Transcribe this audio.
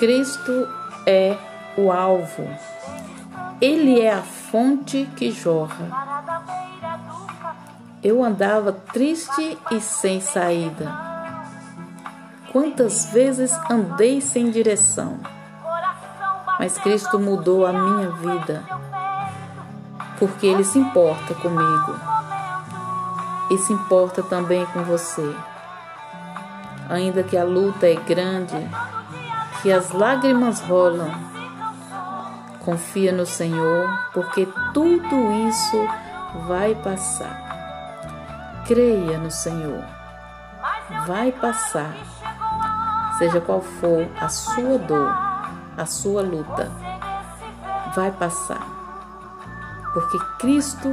Cristo é o alvo. Ele é a fonte que jorra. Eu andava triste e sem saída. Quantas vezes andei sem direção. Mas Cristo mudou a minha vida, porque Ele se importa comigo e se importa também com você. Ainda que a luta é grande, que as lágrimas rolam, confia no Senhor, porque tudo isso vai passar. Creia no Senhor, vai passar, seja qual for a sua dor, a sua luta, vai passar, porque Cristo